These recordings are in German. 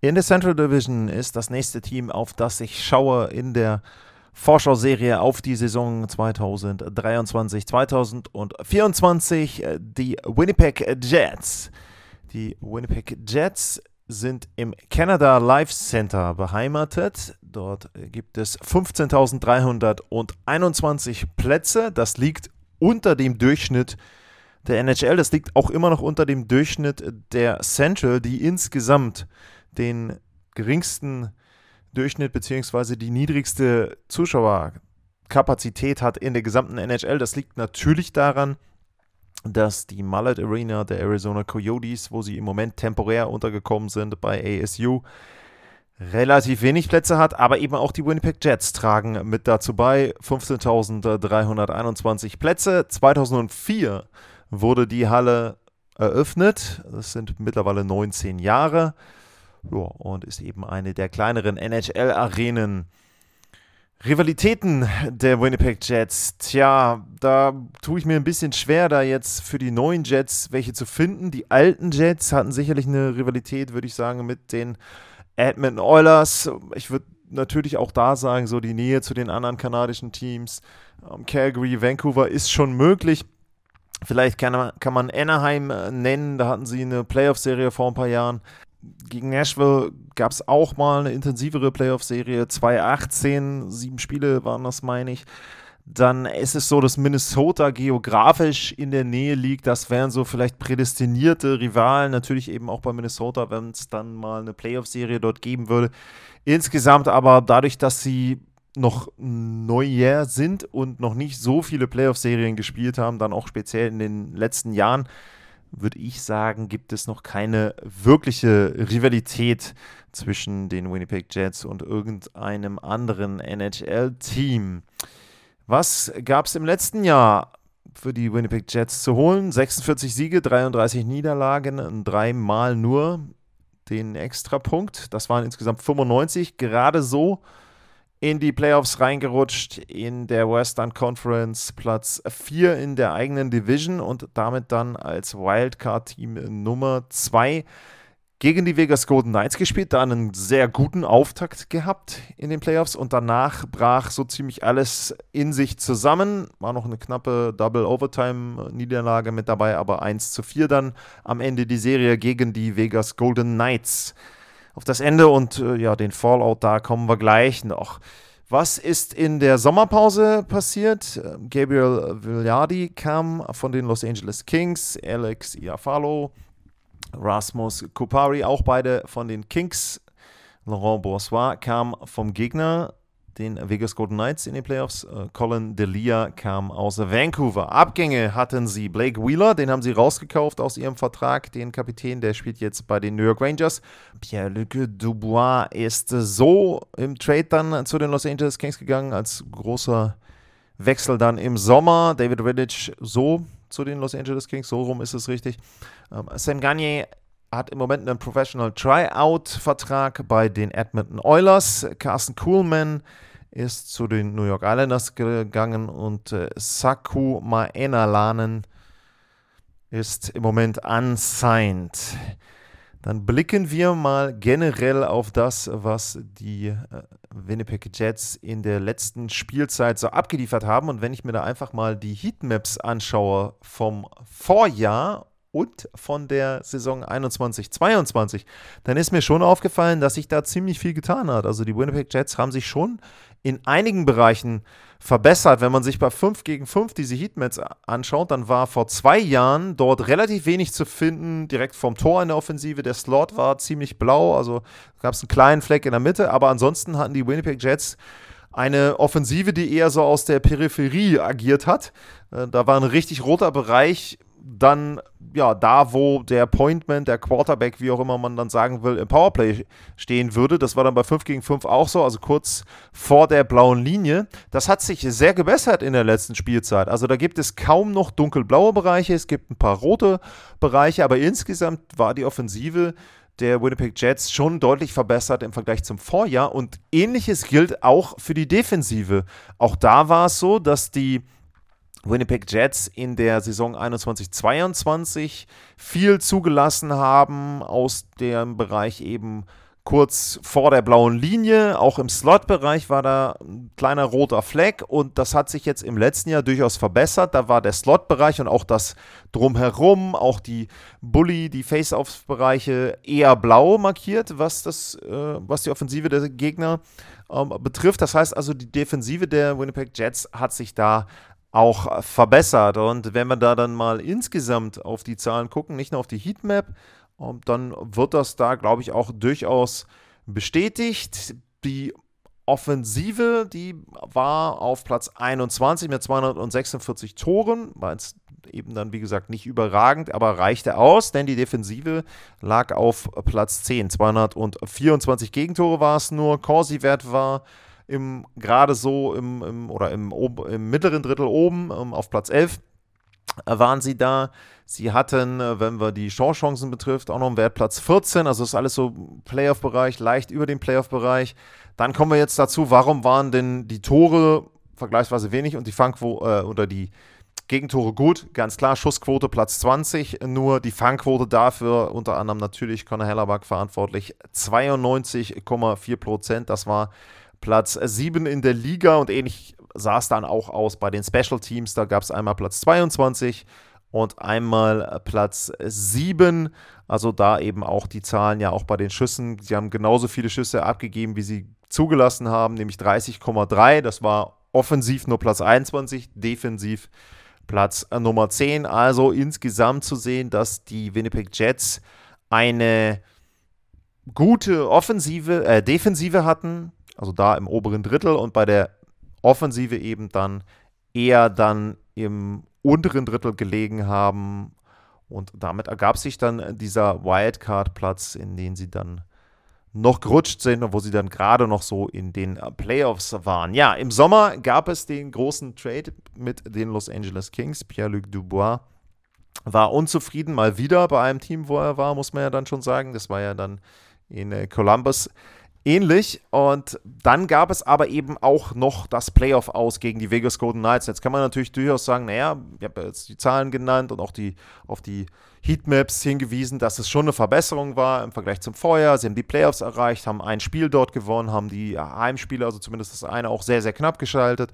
In der Central Division ist das nächste Team, auf das ich schaue in der Vorschau-Serie auf die Saison 2023-2024, äh, die Winnipeg Jets. Die Winnipeg Jets sind im Canada Life Center beheimatet. Dort gibt es 15.321 Plätze. Das liegt unter dem Durchschnitt der NHL. Das liegt auch immer noch unter dem Durchschnitt der Central, die insgesamt den geringsten Durchschnitt bzw. die niedrigste Zuschauerkapazität hat in der gesamten NHL. Das liegt natürlich daran, dass die Mullet Arena der Arizona Coyotes, wo sie im Moment temporär untergekommen sind bei ASU, relativ wenig Plätze hat, aber eben auch die Winnipeg Jets tragen mit dazu bei. 15.321 Plätze. 2004 wurde die Halle eröffnet. Das sind mittlerweile 19 Jahre. Ja, und ist eben eine der kleineren NHL-Arenen. Rivalitäten der Winnipeg Jets. Tja, da tue ich mir ein bisschen schwer, da jetzt für die neuen Jets welche zu finden. Die alten Jets hatten sicherlich eine Rivalität, würde ich sagen, mit den Edmonton Oilers. Ich würde natürlich auch da sagen, so die Nähe zu den anderen kanadischen Teams. Um, Calgary, Vancouver ist schon möglich. Vielleicht kann man, kann man Anaheim äh, nennen, da hatten sie eine Playoff-Serie vor ein paar Jahren gegen Nashville gab es auch mal eine intensivere Playoff-Serie. 2018, sieben Spiele waren das, meine ich. Dann ist es so, dass Minnesota geografisch in der Nähe liegt. Das wären so vielleicht prädestinierte Rivalen. Natürlich eben auch bei Minnesota, wenn es dann mal eine Playoff-Serie dort geben würde. Insgesamt aber dadurch, dass sie noch Neujahr sind und noch nicht so viele Playoff-Serien gespielt haben, dann auch speziell in den letzten Jahren, würde ich sagen, gibt es noch keine wirkliche Rivalität zwischen den Winnipeg Jets und irgendeinem anderen NHL-Team. Was gab es im letzten Jahr für die Winnipeg Jets zu holen? 46 Siege, 33 Niederlagen, dreimal nur den Extrapunkt. Das waren insgesamt 95, gerade so in die Playoffs reingerutscht in der Western Conference, Platz 4 in der eigenen Division und damit dann als Wildcard-Team Nummer 2 gegen die Vegas Golden Knights gespielt, da einen sehr guten Auftakt gehabt in den Playoffs und danach brach so ziemlich alles in sich zusammen. War noch eine knappe Double Overtime Niederlage mit dabei, aber 1 zu 4 dann am Ende die Serie gegen die Vegas Golden Knights auf das Ende und äh, ja, den Fallout, da kommen wir gleich noch. Was ist in der Sommerpause passiert? Ähm, Gabriel Villardi kam von den Los Angeles Kings, Alex Iafalo, Rasmus Kupari, auch beide von den Kings. Laurent Boursois kam vom Gegner den Vegas Golden Knights in den Playoffs. Äh, Colin Delia kam aus Vancouver. Abgänge hatten sie Blake Wheeler, den haben sie rausgekauft aus ihrem Vertrag. Den Kapitän, der spielt jetzt bei den New York Rangers. Pierre-Luc Dubois ist so im Trade dann zu den Los Angeles Kings gegangen, als großer Wechsel dann im Sommer. David Riddich so zu den Los Angeles Kings, so rum ist es richtig. Ähm, Sam Gagne hat im Moment einen Professional Tryout-Vertrag bei den Edmonton Oilers. Carsten Kuhlman ist zu den New York Islanders gegangen und äh, Saku Maenalanen ist im Moment unsigned. Dann blicken wir mal generell auf das, was die äh, Winnipeg Jets in der letzten Spielzeit so abgeliefert haben. Und wenn ich mir da einfach mal die Heatmaps anschaue vom Vorjahr und von der Saison 21-22, dann ist mir schon aufgefallen, dass sich da ziemlich viel getan hat. Also die Winnipeg Jets haben sich schon in einigen Bereichen verbessert. Wenn man sich bei 5 gegen 5 diese Heatmaps anschaut, dann war vor zwei Jahren dort relativ wenig zu finden, direkt vom Tor in der Offensive. Der Slot war ziemlich blau, also gab es einen kleinen Fleck in der Mitte, aber ansonsten hatten die Winnipeg Jets eine Offensive, die eher so aus der Peripherie agiert hat. Äh, da war ein richtig roter Bereich dann ja da, wo der Pointman, der Quarterback, wie auch immer man dann sagen will, im Powerplay stehen würde. Das war dann bei 5 gegen 5 auch so, also kurz vor der blauen Linie. Das hat sich sehr gebessert in der letzten Spielzeit. Also da gibt es kaum noch dunkelblaue Bereiche, es gibt ein paar rote Bereiche, aber insgesamt war die Offensive der Winnipeg Jets schon deutlich verbessert im Vergleich zum Vorjahr und ähnliches gilt auch für die Defensive. Auch da war es so, dass die Winnipeg Jets in der Saison 21-22 viel zugelassen haben aus dem Bereich eben kurz vor der blauen Linie. Auch im Slot-Bereich war da ein kleiner roter Fleck und das hat sich jetzt im letzten Jahr durchaus verbessert. Da war der Slot-Bereich und auch das drumherum, auch die Bully, die Face-Off-Bereiche eher blau markiert, was, das, äh, was die Offensive der Gegner ähm, betrifft. Das heißt also, die Defensive der Winnipeg Jets hat sich da auch verbessert. Und wenn wir da dann mal insgesamt auf die Zahlen gucken, nicht nur auf die Heatmap, ähm, dann wird das da, glaube ich, auch durchaus bestätigt. Die Offensive, die war auf Platz 21 mit 246 Toren, war jetzt eben dann, wie gesagt, nicht überragend, aber reichte aus, denn die Defensive lag auf Platz 10. 224 Gegentore war es nur. Corsi-Wert war im gerade so im, im oder im, im, mittleren Drittel oben um, ähm, auf Platz 11 äh, waren sie da. Sie hatten, äh, wenn wir die Chancechancen betrifft, auch noch einen Wert Platz 14. Also ist alles so Playoff-Bereich, leicht über dem Playoff-Bereich. Dann kommen wir jetzt dazu, warum waren denn die Tore vergleichsweise wenig und die Fangquote äh, oder die Gegentore gut, ganz klar, Schussquote Platz 20, nur die Fangquote dafür, unter anderem natürlich Conor Hellerback verantwortlich, 92,4 Prozent. Das war Platz 7 in der Liga und ähnlich sah es dann auch aus bei den Special Teams. Da gab es einmal Platz 22 und einmal Platz 7. Also da eben auch die Zahlen ja auch bei den Schüssen. Sie haben genauso viele Schüsse abgegeben, wie sie zugelassen haben, nämlich 30,3. Das war offensiv nur Platz 21, defensiv Platz Nummer 10. Also insgesamt zu sehen, dass die Winnipeg Jets eine gute Offensive, äh, Defensive hatten, also da im oberen Drittel und bei der Offensive eben dann eher dann im unteren Drittel gelegen haben. Und damit ergab sich dann dieser Wildcard-Platz, in den sie dann noch gerutscht sind und wo sie dann gerade noch so in den Playoffs waren. Ja, im Sommer gab es den großen Trade mit den Los Angeles Kings. Pierre-Luc Dubois war unzufrieden mal wieder bei einem Team, wo er war, muss man ja dann schon sagen. Das war ja dann in äh, Columbus ähnlich. Und dann gab es aber eben auch noch das Playoff aus gegen die Vegas Golden Knights. Jetzt kann man natürlich durchaus sagen, naja, ich habe jetzt die Zahlen genannt und auch die auf die Heatmaps hingewiesen, dass es schon eine Verbesserung war im Vergleich zum Vorjahr. Sie haben die Playoffs erreicht, haben ein Spiel dort gewonnen, haben die Heimspiele, also zumindest das eine, auch sehr, sehr knapp geschaltet.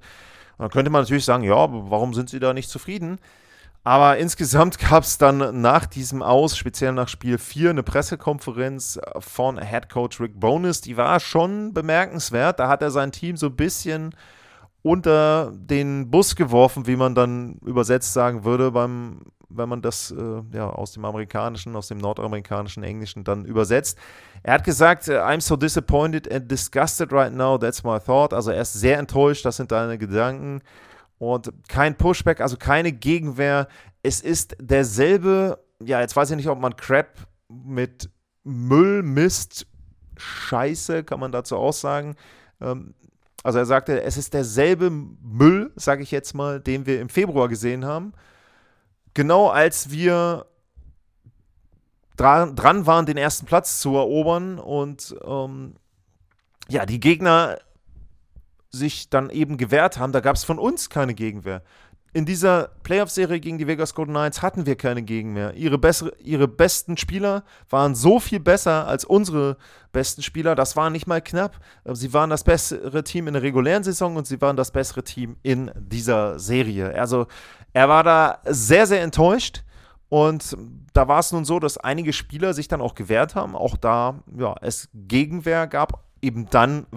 Und dann könnte man natürlich sagen, ja, warum sind sie da nicht zufrieden? Aber insgesamt gab es dann nach diesem Aus, speziell nach Spiel 4, eine Pressekonferenz von Head Coach Rick Bonus. Die war schon bemerkenswert. Da hat er sein Team so ein bisschen unter den Bus geworfen, wie man dann übersetzt sagen würde, beim, wenn man das äh, ja, aus dem amerikanischen, aus dem nordamerikanischen Englischen dann übersetzt. Er hat gesagt, äh, I'm so disappointed and disgusted right now, that's my thought. Also er ist sehr enttäuscht, das sind deine Gedanken und kein Pushback, also keine Gegenwehr. Es ist derselbe, ja, jetzt weiß ich nicht, ob man Crap mit Müll, Mist, Scheiße, kann man dazu auch sagen. Ähm, also er sagte, es ist derselbe Müll, sage ich jetzt mal, den wir im Februar gesehen haben. Genau als wir dran, dran waren, den ersten Platz zu erobern und ähm, ja, die Gegner sich dann eben gewehrt haben, da gab es von uns keine Gegenwehr. In dieser Playoff-Serie gegen die Vegas Golden Knights hatten wir keine Gegenwehr. Ihre, bessere, ihre besten Spieler waren so viel besser als unsere besten Spieler. Das war nicht mal knapp. Sie waren das bessere Team in der regulären Saison und sie waren das bessere Team in dieser Serie. Also er war da sehr, sehr enttäuscht. Und da war es nun so, dass einige Spieler sich dann auch gewehrt haben. Auch da ja, es Gegenwehr gab eben dann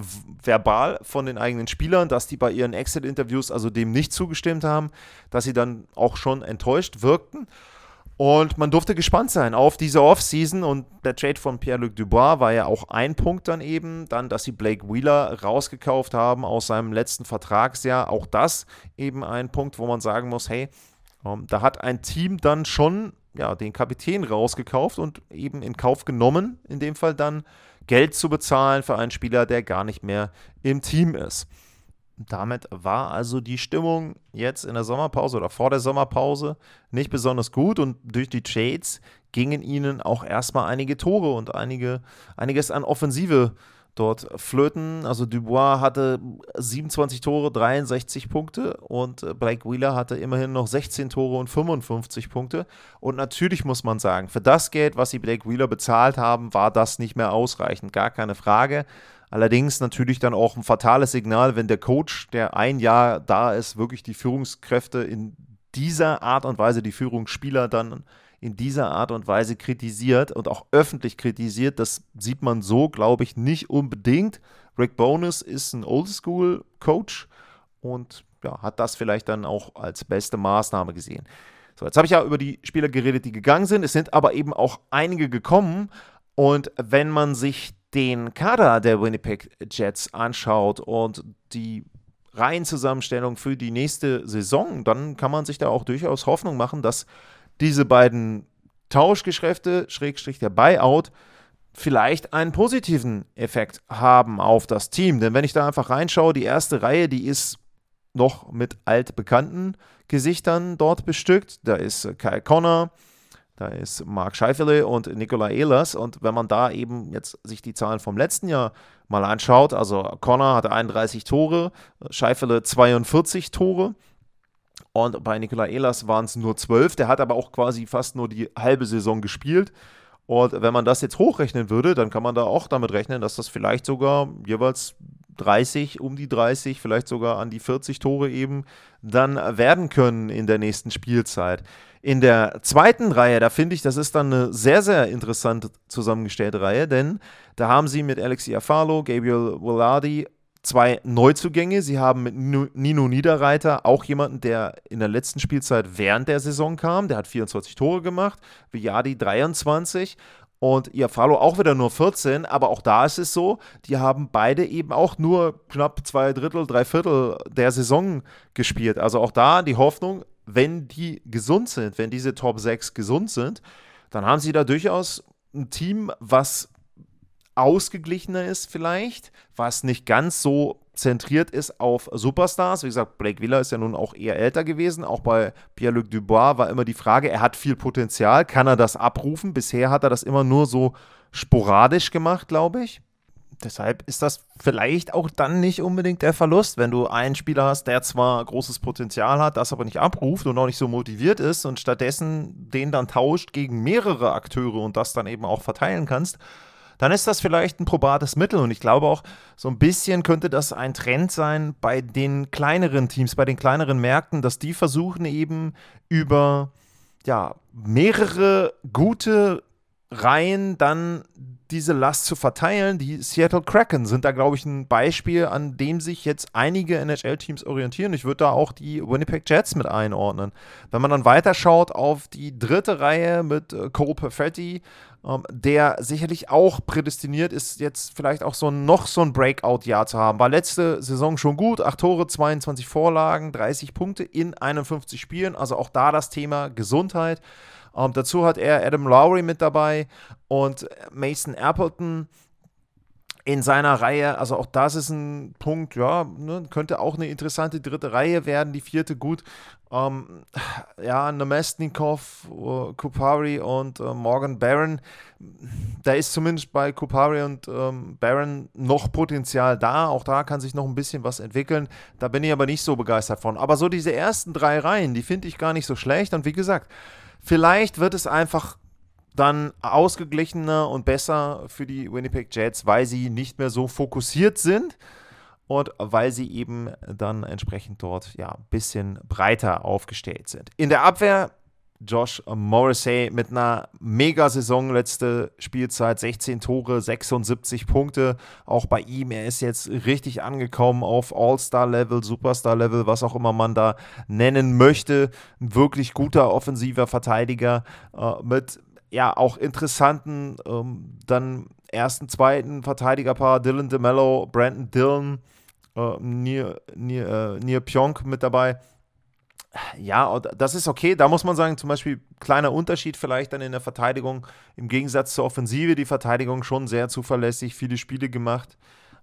verbal von den eigenen Spielern, dass die bei ihren Exit-Interviews also dem nicht zugestimmt haben, dass sie dann auch schon enttäuscht wirkten. Und man durfte gespannt sein auf diese Offseason und der Trade von Pierre-Luc Dubois war ja auch ein Punkt dann eben, dann, dass sie Blake Wheeler rausgekauft haben aus seinem letzten Vertragsjahr. Auch das eben ein Punkt, wo man sagen muss, hey, Ähm, da hat ein Team dann schon ja, den Kapitän rausgekauft und eben in Kauf genommen, in dem Fall dann Geld zu bezahlen für einen Spieler, der gar nicht mehr im Team ist. Damit war also die Stimmung jetzt in der Sommerpause oder vor der Sommerpause nicht besonders gut und durch die Trades gingen ihnen auch erstmal einige Tore und einige, einiges an Offensive dort flöten. Also Dubois hatte 27 Tore, 63 Punkte und äh, Blake Wheeler hatte immerhin noch 16 Tore und 55 Punkte. Und natürlich muss man sagen, für das Geld, was sie Blake Wheeler bezahlt haben, war das nicht mehr ausreichend, gar keine Frage. Allerdings natürlich dann auch ein fatales Signal, wenn der Coach, der ein Jahr da ist, wirklich die Führungskräfte in dieser Art und Weise, die Führungsspieler dann in dieser Art und Weise kritisiert und auch öffentlich kritisiert. Das sieht man so, glaube ich, nicht unbedingt. Rick Bonus ist ein Oldschool-Coach und ja, hat das vielleicht dann auch als beste Maßnahme gesehen. So, jetzt habe ich ja über die Spieler geredet, die gegangen sind. Es sind aber eben auch einige gekommen. Und wenn man sich den Kader der Winnipeg Jets anschaut und die Reihenzusammenstellung für die nächste Saison, dann kann man sich da auch durchaus Hoffnung machen, dass diese beiden Tauschgeschäfte, Schrägstrich der Buyout, vielleicht einen positiven Effekt haben auf das Team. Denn wenn ich da einfach reinschaue, die erste Reihe, die ist noch mit altbekannten Gesichtern dort bestückt. Da ist Kyle Connor, da ist Mark Scheifele und Nikola Ehlers. Und wenn man da eben jetzt sich die Zahlen vom letzten Jahr mal anschaut, also Connor hatte 31 Tore, Scheifele 42 Tore. Und bei Nikola Ehlers waren es nur 12. Der hat aber auch quasi fast nur die halbe Saison gespielt. Und wenn man das jetzt hochrechnen würde, dann kann man da auch damit rechnen, dass das vielleicht sogar jeweils 30, um die 30, vielleicht sogar an die 40 Tore eben dann werden können in der nächsten Spielzeit. In der zweiten Reihe, da finde ich, das ist dann eine sehr, sehr interessante zusammengestellte Reihe, denn da haben sie mit Alexi Afalo, Gabriel Willardi zwei Neuzugänge. Sie haben mit Nino Niederreiter auch jemanden, der in der letzten Spielzeit während der Saison kam. Der hat 24 Tore gemacht, Viadi 23 und Iafalo auch wieder nur 14, aber auch da ist es so, die haben beide eben auch nur knapp zwei Drittel, drei Viertel der Saison gespielt. Also auch da die Hoffnung, wenn die gesund sind, wenn diese Top 6 gesund sind, dann haben sie da durchaus ein Team, was ausgeglichener ist vielleicht, was nicht ganz so zentriert ist auf Superstars. Wie gesagt, Blake Wheeler ist ja nun auch eher älter gewesen. Auch bei Pierre-Luc Dubois war immer die Frage, er hat viel Potenzial, kann er das abrufen? Bisher hat er das immer nur so sporadisch gemacht, glaube ich. Deshalb ist das vielleicht auch dann nicht unbedingt der Verlust, wenn du einen Spieler hast, der zwar großes Potenzial hat, das aber nicht abruft und auch nicht so motiviert ist und stattdessen den dann tauscht gegen mehrere Akteure und das dann eben auch verteilen kannst dann ist das vielleicht ein probates Mittel. Und ich glaube auch, so ein bisschen könnte das ein Trend sein bei den kleineren Teams, bei den kleineren Märkten, dass die versuchen eben über ja, mehrere gute Reihen dann diese Last zu verteilen. Die Seattle Kraken sind da, glaube ich, ein Beispiel, an dem sich jetzt einige NHL-Teams orientieren. Ich würde da auch die Winnipeg Jets mit einordnen. Wenn man dann weiterschaut auf die dritte Reihe mit äh, Cole Perfetti, ähm, der sicherlich auch prädestiniert ist, jetzt vielleicht auch so noch so ein Breakout-Jahr zu haben. War letzte Saison schon gut, 8 Tore, 22 Vorlagen, 30 Punkte in 51 Spielen. Also auch da das Thema Gesundheit. Ähm, dazu hat er Adam Lowry mit dabei und Mason Appleton in seiner Reihe. Also auch das ist ein Punkt, ja, ne, könnte auch eine interessante dritte Reihe werden. Die vierte gut. Ähm, ja, Nemestnikov, uh, Kupari und uh, Morgan Barron. Da ist zumindest bei Kupari und ähm, Barron noch Potenzial da. Auch da kann sich noch ein bisschen was entwickeln. Da bin ich aber nicht so begeistert von. Aber so diese ersten drei Reihen, die finde ich gar nicht so schlecht. Und wie gesagt, vielleicht wird es einfach dann ausgeglichener und besser für die Winnipeg Jets, weil sie nicht mehr so fokussiert sind und weil sie eben dann entsprechend dort ja ein bisschen breiter aufgestellt sind. In der Abwehr Josh Morrissey mit einer Mega-Saison letzte Spielzeit, 16 Tore, 76 Punkte. Auch bei ihm, er ist jetzt richtig angekommen auf All-Star-Level, Superstar-Level, was auch immer man da nennen möchte. Ein wirklich guter offensiver Verteidiger äh, mit ja auch interessanten ähm, dann ersten, zweiten Verteidigerpaar Dylan DeMello, Brandon Dillon, äh, Nier, Nier, äh, Nier Pionk mit dabei. ja, das ist okay. Da muss man sagen, zum Beispiel kleiner Unterschied vielleicht dann in der Verteidigung. Im Gegensatz zur Offensive, die Verteidigung schon sehr zuverlässig, viele Spiele gemacht.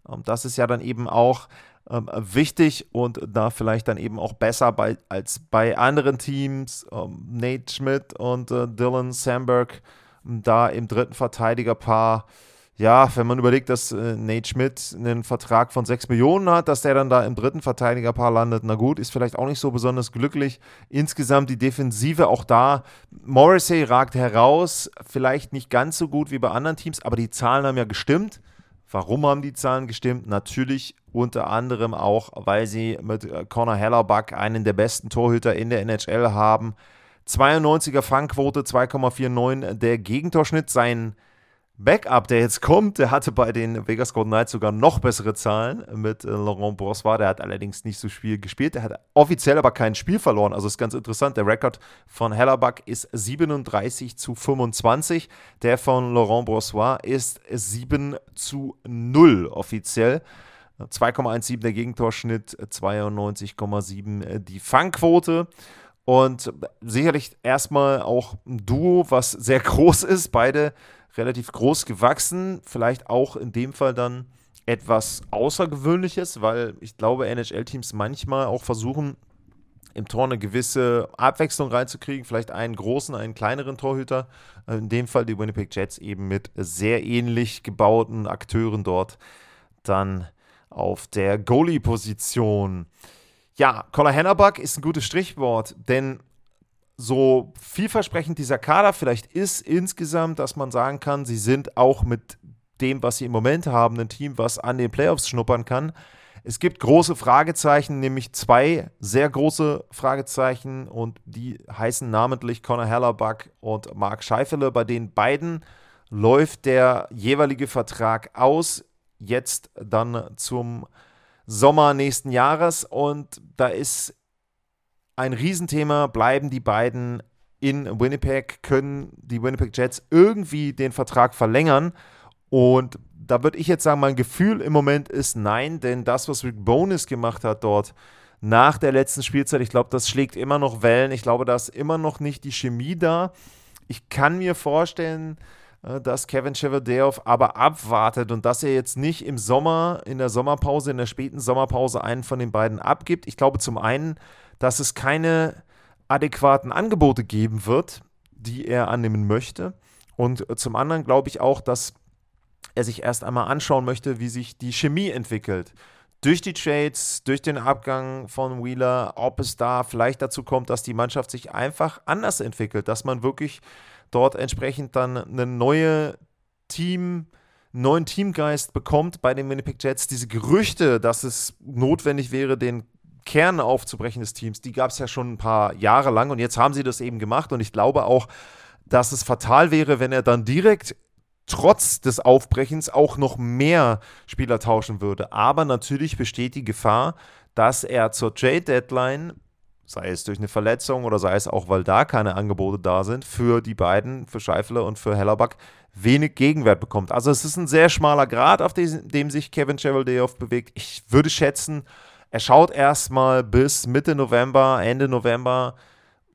Ähm, das ist ja dann eben auch ähm, wichtig und da vielleicht dann eben auch besser bei, als bei anderen Teams. Ähm, Nate Schmidt und äh, Dylan Sandberg da im dritten Verteidigerpaar ja, wenn man überlegt, dass äh, Nate Schmidt einen Vertrag von 6 Millionen hat, dass der dann da im dritten Verteidigerpaar landet, na gut, ist vielleicht auch nicht so besonders glücklich. Insgesamt die Defensive auch da. Morrissey ragt heraus, vielleicht nicht ganz so gut wie bei anderen Teams, aber die Zahlen haben ja gestimmt. Warum haben die Zahlen gestimmt? Natürlich unter anderem auch, weil sie mit äh, Connor Hellerback einen der besten Torhüter in der NHL haben. 92er Fangquote, 2,49 der Gegentorschnitt. Sein Backup, der jetzt kommt, der hatte bei den Vegas Golden Knights sogar noch bessere Zahlen mit äh, Laurent Brossois. Der hat allerdings nicht so viel gespielt. Der hat offiziell aber kein Spiel verloren. Also ist ganz interessant. Der Rekord von Hellerback ist 37 zu 25. Der von Laurent Brossois ist 7 zu 0 offiziell. 2,17 der Gegentorschnitt, 92,7 die Fangquote. Und sicherlich erstmal auch ein Duo, was sehr groß ist. Beide relativ groß gewachsen. Vielleicht auch in dem Fall dann etwas Außergewöhnliches, weil ich glaube, NHL-Teams manchmal auch versuchen, im Tor eine gewisse Abwechslung reinzukriegen. Vielleicht einen großen, einen kleineren Torhüter. In dem Fall die Winnipeg Jets eben mit sehr ähnlich gebauten Akteuren dort dann auf der Goalie-Position. Ja, Collar Hennerbach ist ein gutes Strichwort, denn so vielversprechend dieser Kader vielleicht ist insgesamt, dass man sagen kann, sie sind auch mit dem, was sie im Moment haben, ein Team, was an den Playoffs schnuppern kann. Es gibt große Fragezeichen, nämlich zwei sehr große Fragezeichen und die heißen namentlich Conor Hellerback und Mark Scheifele. Bei den beiden läuft der jeweilige Vertrag aus, jetzt dann zum Sommer nächsten Jahres und da ist ein Riesenthema. Bleiben die beiden in Winnipeg? Können die Winnipeg Jets irgendwie den Vertrag verlängern? Und da würde ich jetzt sagen, mein Gefühl im Moment ist nein, denn das, was Rick Bonus gemacht hat dort nach der letzten Spielzeit, ich glaube, das schlägt immer noch Wellen. Ich glaube, da ist immer noch nicht die Chemie da. Ich kann mir vorstellen, äh, dass Kevin Cheveldayoff aber abwartet und dass er jetzt nicht im Sommer, in der Sommerpause, in der späten Sommerpause einen von den beiden abgibt. Ich glaube zum einen, dass es keine adäquaten Angebote geben wird, die er annehmen möchte. Und zum anderen glaube ich auch, dass er sich erst einmal anschauen möchte, wie sich die Chemie entwickelt. Durch die Trades, durch den Abgang von Wheeler, ob es da vielleicht dazu kommt, dass die Mannschaft sich einfach anders entwickelt, dass man wirklich dort entsprechend dann eine neue Team, neuen Teamgeist bekommt bei den Winnipeg Jets. Diese Gerüchte, dass es notwendig wäre, den Kern aufzubrechen des Teams, die gab es ja schon ein paar Jahre lang und jetzt haben sie das eben gemacht und ich glaube auch, dass es fatal wäre, wenn er dann direkt trotz des Aufbrechens auch noch mehr Spieler tauschen würde. Aber natürlich besteht die Gefahr, dass er zur Trade Deadline, sei es durch eine Verletzung oder sei es auch, weil da keine Angebote da sind, für die beiden, für Scheifler und für Hellerback, wenig Gegenwert bekommt. Also es ist ein sehr schmaler Grad, auf dem, sich Kevin Cheveldayoff bewegt. Ich würde schätzen, er schaut erstmal bis Mitte November, Ende November,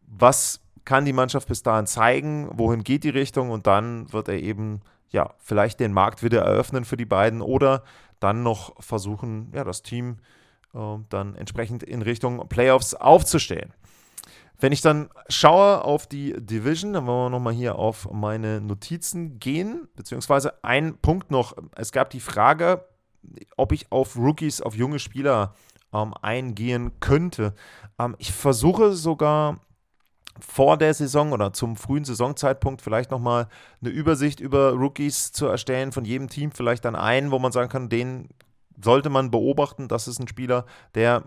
was kann die Mannschaft bis dahin zeigen, wohin geht die Richtung und dann wird er eben ja vielleicht den Markt wieder eröffnen für die beiden oder dann noch versuchen, ja, das Team äh, dann entsprechend in Richtung Playoffs aufzustellen. Wenn ich dann schaue auf die Division, dann wollen wir nochmal hier auf meine Notizen gehen, beziehungsweise ein Punkt noch. Es gab die Frage, ob ich auf Rookies, auf junge Spieler ähm, eingehen könnte. Ähm, ich versuche sogar vor der Saison oder zum frühen Saisonzeitpunkt vielleicht nochmal eine Übersicht über Rookies zu erstellen, von jedem Team vielleicht dann einen, wo man sagen kann, den sollte man beobachten. Das ist ein Spieler, der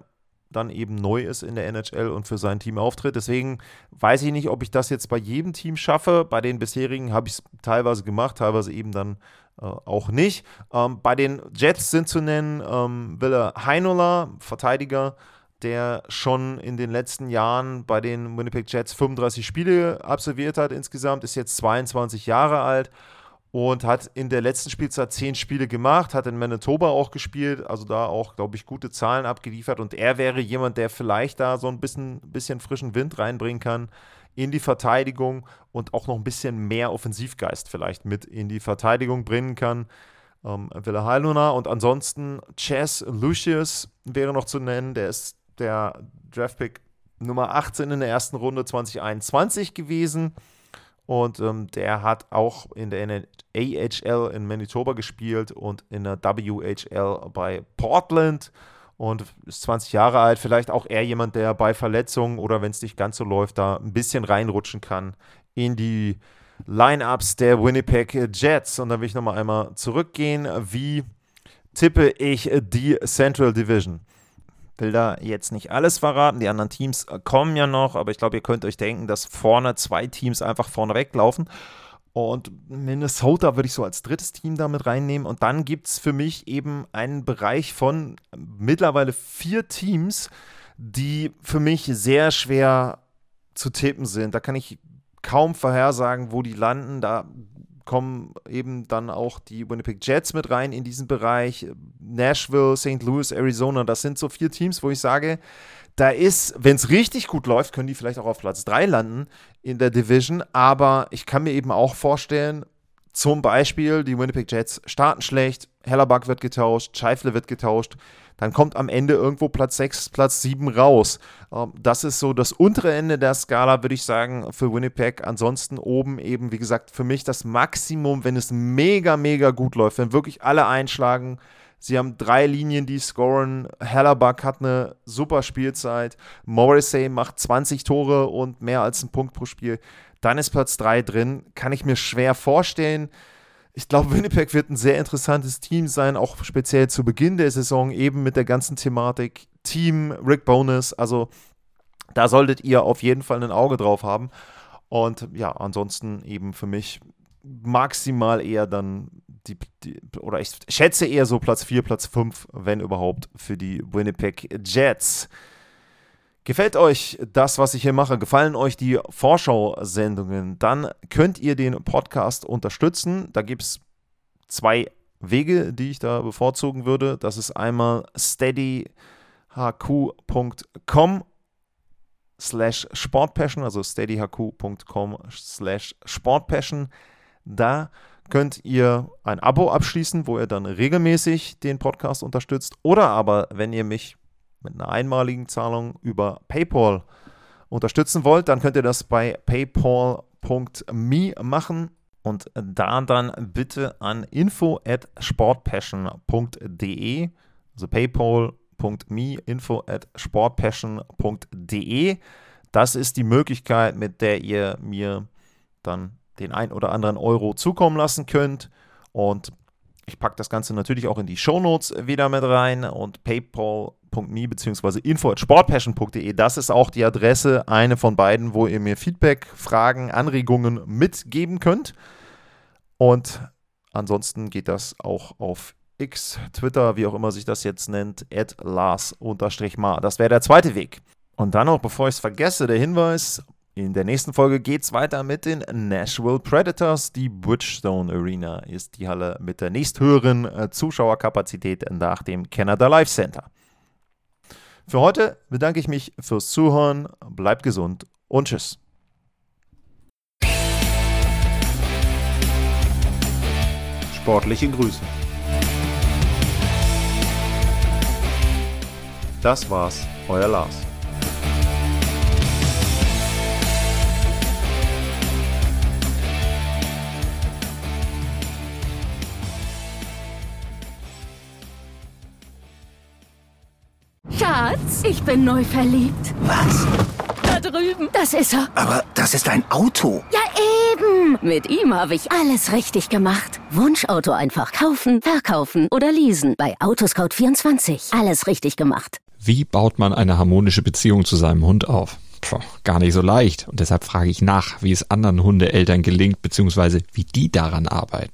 dann eben neu ist in der NHL und für sein Team auftritt. Deswegen weiß ich nicht, ob ich das jetzt bei jedem Team schaffe. Bei den bisherigen habe ich es teilweise gemacht, teilweise eben dann äh, auch nicht. Ähm, bei den Jets sind zu nennen ähm, Wille Heinola, Verteidiger, der schon in den letzten Jahren bei den Winnipeg Jets 35 Spiele absolviert hat insgesamt, ist jetzt 22 Jahre alt und hat in der letzten Spielzeit zehn Spiele gemacht, hat in Manitoba auch gespielt, also da auch, glaube ich, gute Zahlen abgeliefert. Und er wäre jemand, der vielleicht da so ein bisschen, bisschen frischen Wind reinbringen kann in die Verteidigung und auch noch ein bisschen mehr Offensivgeist vielleicht mit in die Verteidigung bringen kann. Ähm, Wille Heiluna und ansonsten Chess Lucius wäre noch zu nennen, der ist der Draftpick Nummer 18 in der ersten Runde 2021 gewesen. Und ähm, der hat auch in der AHL in Manitoba gespielt und in der WHL bei Portland und ist 20 Jahre alt. Vielleicht auch eher jemand, der bei Verletzungen oder wenn es nicht ganz so läuft, da ein bisschen reinrutschen kann in die Lineups der Winnipeg Jets. Und dann will ich nochmal einmal zurückgehen. Wie tippe ich die Central Division? will da jetzt nicht alles verraten. Die anderen Teams kommen ja noch, aber ich glaube, ihr könnt euch denken, dass vorne zwei Teams einfach vorne weglaufen. Und Minnesota würde ich so als drittes Team damit reinnehmen. Und dann gibt es für mich eben einen Bereich von mittlerweile vier Teams, die für mich sehr schwer zu tippen sind. Da kann ich kaum vorhersagen, wo die landen. Da kommen eben dann auch die Winnipeg Jets mit rein in diesen Bereich. Nashville, St. Louis, Arizona, das sind so vier Teams, wo ich sage, da ist, wenn es richtig gut läuft, können die vielleicht auch auf Platz 3 landen in der Division. Aber ich kann mir eben auch vorstellen, zum Beispiel die Winnipeg Jets starten schlecht, Hellerback wird getauscht, Scheifle wird getauscht dann kommt am Ende irgendwo Platz 6, Platz 7 raus. Ähm, das ist so das untere Ende der Skala, würde ich sagen, für Winnipeg. Ansonsten oben eben, wie gesagt, für mich das Maximum, wenn es mega, mega gut läuft, wenn wirklich alle einschlagen. Sie haben drei Linien, die scoren. Hellerback hat eine super Spielzeit. Morrissey macht 20 Tore und mehr als einen Punkt pro Spiel. Dann ist Platz 3 drin. Kann ich mir schwer vorstellen. Ich glaube, Winnipeg wird ein sehr interessantes Team sein, auch speziell zu Beginn der Saison, eben mit der ganzen Thematik Team, Rick Bonus. Also da solltet ihr auf jeden Fall ein Auge drauf haben. Und ja, ansonsten eben für mich maximal eher dann die, die, oder ich schätze eher so Platz 4, Platz 5, wenn überhaupt, für die Winnipeg Jets. Gefällt euch das, was ich hier mache? Gefallen euch die Vorschau-Sendungen? Dann könnt ihr den Podcast unterstützen. Da gibt es zwei Wege, die ich da bevorzugen würde. Das ist einmal steadyhq.com slash sportpassion, also steadyhq.com slash sportpassion. Da könnt ihr ein Abo abschließen, wo ihr dann regelmäßig den Podcast unterstützt. Oder aber, wenn ihr mich mit einer einmaligen Zahlung über PayPal unterstützen wollt, dann könnt ihr das bei paypal.me machen und da dann bitte an info at sportpassion.de, also paypal.me, info at sportpassion.de. Das ist die Möglichkeit, mit der ihr mir dann den ein oder anderen Euro zukommen lassen könnt. Und ich packe das Ganze natürlich auch in die Shownotes wieder mit rein und paypal.me bzw. info.sportpassion.de. Das ist auch die Adresse, eine von beiden, wo ihr mir Feedback, Fragen, Anregungen mitgeben könnt. Und ansonsten geht das auch auf X, Twitter, wie auch immer sich das jetzt nennt, at Lars-Mar. Das wäre der zweite Weg. Und dann noch, bevor ich es vergesse, der Hinweis, in der nächsten Folge geht es weiter mit den Nashville Predators. Die Bridgestone Arena ist die Halle mit der nächsthöheren äh, Zuschauerkapazität nach dem Canada Life Center. Für heute bedanke ich mich fürs Zuhören. Bleibt gesund und tschüss. Sportliche Grüße. Das war's, euer Lars. Schatz, ich bin neu verliebt. Was? Da drüben. Das ist er. Aber das ist ein Auto. Ja, eben. Mit ihm habe ich alles richtig gemacht. Wunschauto einfach kaufen, verkaufen oder leasen. Bei Autoscout24. Alles richtig gemacht. Wie baut man eine harmonische Beziehung zu seinem Hund auf? Puh, gar nicht so leicht. Und deshalb frage ich nach, wie es anderen Hundeeltern gelingt, beziehungsweise wie die daran arbeiten.